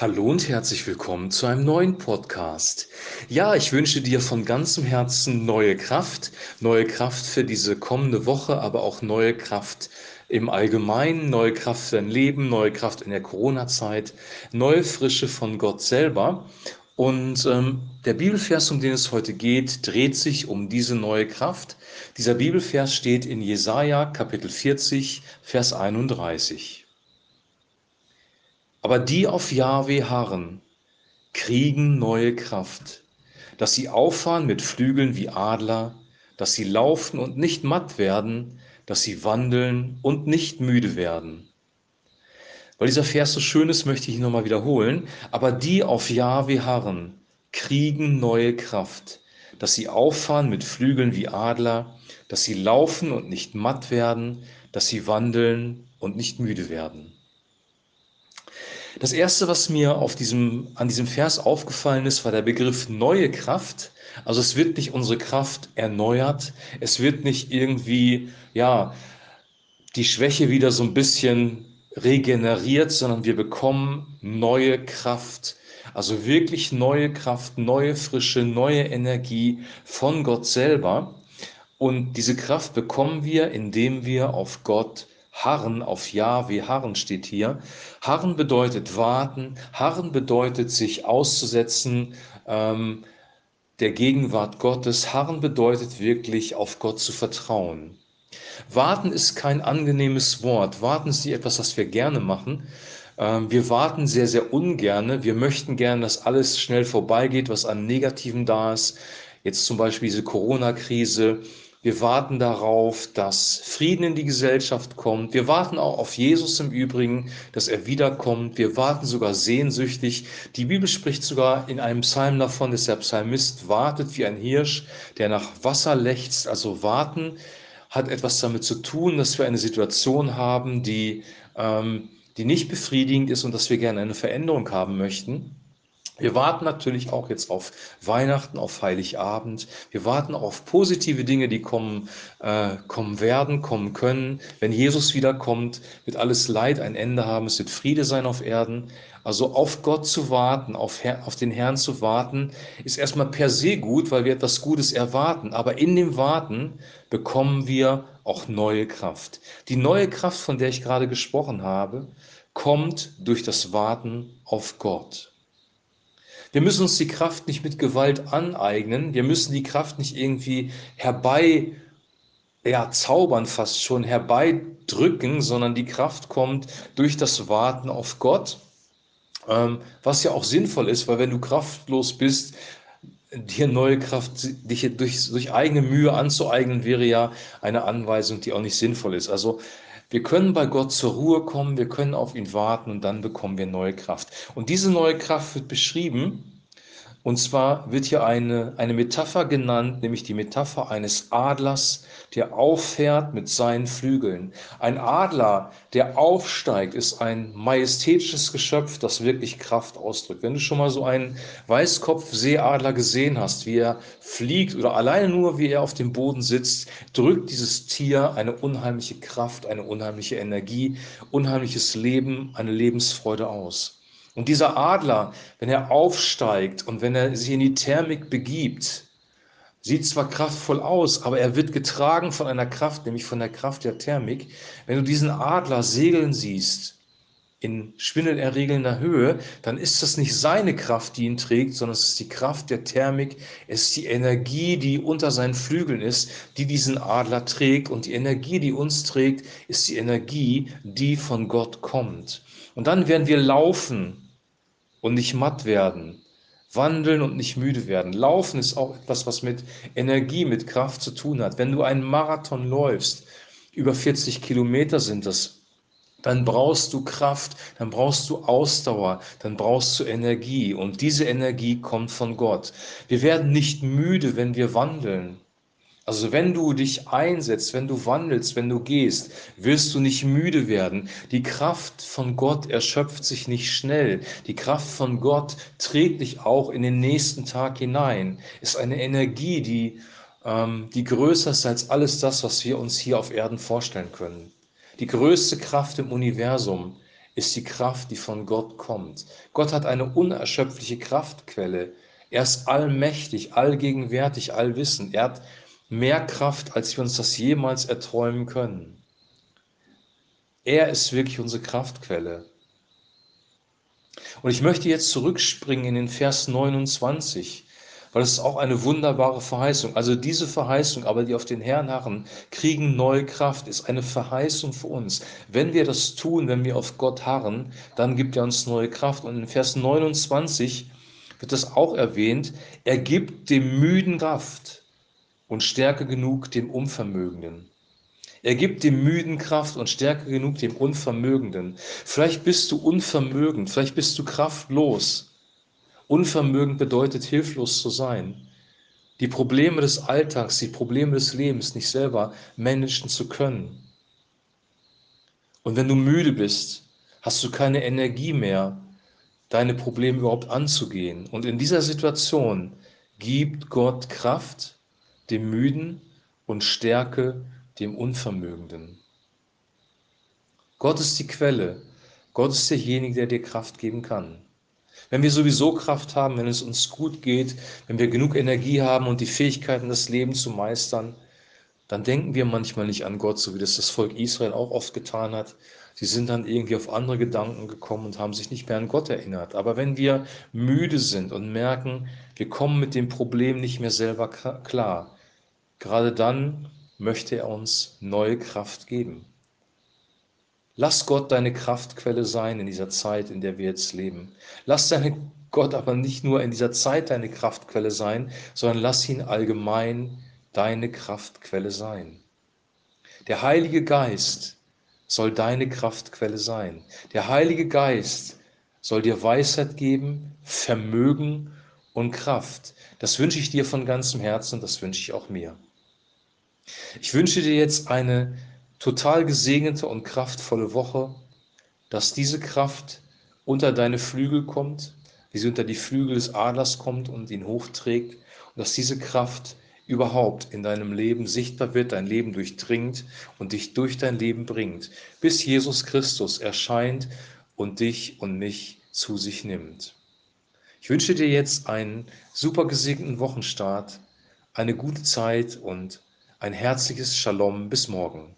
Hallo und herzlich willkommen zu einem neuen Podcast. Ja, ich wünsche dir von ganzem Herzen neue Kraft, neue Kraft für diese kommende Woche, aber auch neue Kraft im Allgemeinen, neue Kraft für dein Leben, neue Kraft in der Corona-Zeit, neue Frische von Gott selber. Und ähm, der Bibelvers, um den es heute geht, dreht sich um diese neue Kraft. Dieser Bibelvers steht in Jesaja Kapitel 40, Vers 31. Aber die auf Jahwe harren, kriegen neue Kraft, dass sie auffahren mit Flügeln wie Adler, dass sie laufen und nicht matt werden, dass sie wandeln und nicht müde werden. Weil dieser Vers so schön ist, möchte ich ihn nochmal wiederholen. Aber die auf Jahwe harren, kriegen neue Kraft, dass sie auffahren mit Flügeln wie Adler, dass sie laufen und nicht matt werden, dass sie wandeln und nicht müde werden. Das erste, was mir auf diesem, an diesem Vers aufgefallen ist, war der Begriff neue Kraft. Also es wird nicht unsere Kraft erneuert, es wird nicht irgendwie, ja, die Schwäche wieder so ein bisschen regeneriert, sondern wir bekommen neue Kraft. Also wirklich neue Kraft, neue Frische, neue Energie von Gott selber. Und diese Kraft bekommen wir, indem wir auf Gott Harren auf Ja wie Harren steht hier. Harren bedeutet warten, Harren bedeutet sich auszusetzen ähm, der Gegenwart Gottes. Harren bedeutet wirklich auf Gott zu vertrauen. Warten ist kein angenehmes Wort. Warten ist nicht etwas, was wir gerne machen. Ähm, wir warten sehr, sehr ungerne. Wir möchten gerne, dass alles schnell vorbeigeht, was an Negativen da ist. Jetzt zum Beispiel diese Corona-Krise wir warten darauf, dass Frieden in die Gesellschaft kommt. Wir warten auch auf Jesus im Übrigen, dass er wiederkommt. Wir warten sogar sehnsüchtig. Die Bibel spricht sogar in einem Psalm davon, dass der Psalmist wartet wie ein Hirsch, der nach Wasser lechzt. Also warten hat etwas damit zu tun, dass wir eine Situation haben, die, ähm, die nicht befriedigend ist und dass wir gerne eine Veränderung haben möchten. Wir warten natürlich auch jetzt auf Weihnachten, auf Heiligabend. Wir warten auf positive Dinge, die kommen, äh, kommen werden, kommen können. Wenn Jesus wiederkommt, wird alles Leid ein Ende haben. Es wird Friede sein auf Erden. Also auf Gott zu warten, auf, Herr, auf den Herrn zu warten, ist erstmal per se gut, weil wir etwas Gutes erwarten. Aber in dem Warten bekommen wir auch neue Kraft. Die neue Kraft, von der ich gerade gesprochen habe, kommt durch das Warten auf Gott. Wir müssen uns die Kraft nicht mit Gewalt aneignen. Wir müssen die Kraft nicht irgendwie herbei ja, zaubern, fast schon herbeidrücken, sondern die Kraft kommt durch das Warten auf Gott, ähm, was ja auch sinnvoll ist, weil wenn du kraftlos bist, dir neue Kraft, dich durch, durch eigene Mühe anzueignen, wäre ja eine Anweisung, die auch nicht sinnvoll ist. Also wir können bei Gott zur Ruhe kommen, wir können auf ihn warten und dann bekommen wir neue Kraft. Und diese neue Kraft wird beschrieben und zwar wird hier eine, eine Metapher genannt, nämlich die Metapher eines Adlers, der auffährt mit seinen Flügeln. Ein Adler, der aufsteigt, ist ein majestätisches Geschöpf, das wirklich Kraft ausdrückt. Wenn du schon mal so einen Weißkopfseeadler gesehen hast, wie er fliegt oder alleine nur, wie er auf dem Boden sitzt, drückt dieses Tier eine unheimliche Kraft, eine unheimliche Energie, unheimliches Leben, eine Lebensfreude aus. Und dieser Adler, wenn er aufsteigt und wenn er sich in die Thermik begibt, sieht zwar kraftvoll aus, aber er wird getragen von einer Kraft, nämlich von der Kraft der Thermik. Wenn du diesen Adler segeln siehst, in schwindelerregender Höhe, dann ist das nicht seine Kraft, die ihn trägt, sondern es ist die Kraft der Thermik, es ist die Energie, die unter seinen Flügeln ist, die diesen Adler trägt. Und die Energie, die uns trägt, ist die Energie, die von Gott kommt. Und dann werden wir laufen und nicht matt werden, wandeln und nicht müde werden. Laufen ist auch etwas, was mit Energie, mit Kraft zu tun hat. Wenn du einen Marathon läufst, über 40 Kilometer sind das, dann brauchst du Kraft, dann brauchst du Ausdauer, dann brauchst du Energie. Und diese Energie kommt von Gott. Wir werden nicht müde, wenn wir wandeln. Also wenn du dich einsetzt, wenn du wandelst, wenn du gehst, wirst du nicht müde werden. Die Kraft von Gott erschöpft sich nicht schnell. Die Kraft von Gott trägt dich auch in den nächsten Tag hinein. Ist eine Energie, die, ähm, die größer ist als alles das, was wir uns hier auf Erden vorstellen können. Die größte Kraft im Universum ist die Kraft, die von Gott kommt. Gott hat eine unerschöpfliche Kraftquelle. Er ist allmächtig, allgegenwärtig, allwissend. Er hat mehr Kraft, als wir uns das jemals erträumen können. Er ist wirklich unsere Kraftquelle. Und ich möchte jetzt zurückspringen in den Vers 29, weil es ist auch eine wunderbare Verheißung. Also diese Verheißung, aber die auf den Herrn harren, kriegen neue Kraft, ist eine Verheißung für uns. Wenn wir das tun, wenn wir auf Gott harren, dann gibt er uns neue Kraft. Und in Vers 29 wird das auch erwähnt, er gibt dem Müden Kraft und Stärke genug dem Unvermögenden. Er gibt dem Müden Kraft und Stärke genug dem Unvermögenden. Vielleicht bist du unvermögend, vielleicht bist du kraftlos. Unvermögend bedeutet hilflos zu sein. Die Probleme des Alltags, die Probleme des Lebens nicht selber managen zu können. Und wenn du müde bist, hast du keine Energie mehr, deine Probleme überhaupt anzugehen. Und in dieser Situation gibt Gott Kraft dem Müden und Stärke dem Unvermögenden. Gott ist die Quelle. Gott ist derjenige, der dir Kraft geben kann. Wenn wir sowieso Kraft haben, wenn es uns gut geht, wenn wir genug Energie haben und die Fähigkeiten, das Leben zu meistern, dann denken wir manchmal nicht an Gott, so wie das das Volk Israel auch oft getan hat. Sie sind dann irgendwie auf andere Gedanken gekommen und haben sich nicht mehr an Gott erinnert. Aber wenn wir müde sind und merken, wir kommen mit dem Problem nicht mehr selber klar, gerade dann möchte er uns neue Kraft geben. Lass Gott deine Kraftquelle sein in dieser Zeit, in der wir jetzt leben. Lass deine Gott aber nicht nur in dieser Zeit deine Kraftquelle sein, sondern lass ihn allgemein deine Kraftquelle sein. Der Heilige Geist soll deine Kraftquelle sein. Der Heilige Geist soll dir Weisheit geben, Vermögen und Kraft. Das wünsche ich dir von ganzem Herzen, das wünsche ich auch mir. Ich wünsche dir jetzt eine total gesegnete und kraftvolle Woche, dass diese Kraft unter deine Flügel kommt, wie sie unter die Flügel des Adlers kommt und ihn hochträgt, und dass diese Kraft überhaupt in deinem Leben sichtbar wird, dein Leben durchdringt und dich durch dein Leben bringt, bis Jesus Christus erscheint und dich und mich zu sich nimmt. Ich wünsche dir jetzt einen super gesegneten Wochenstart, eine gute Zeit und ein herzliches Shalom bis morgen.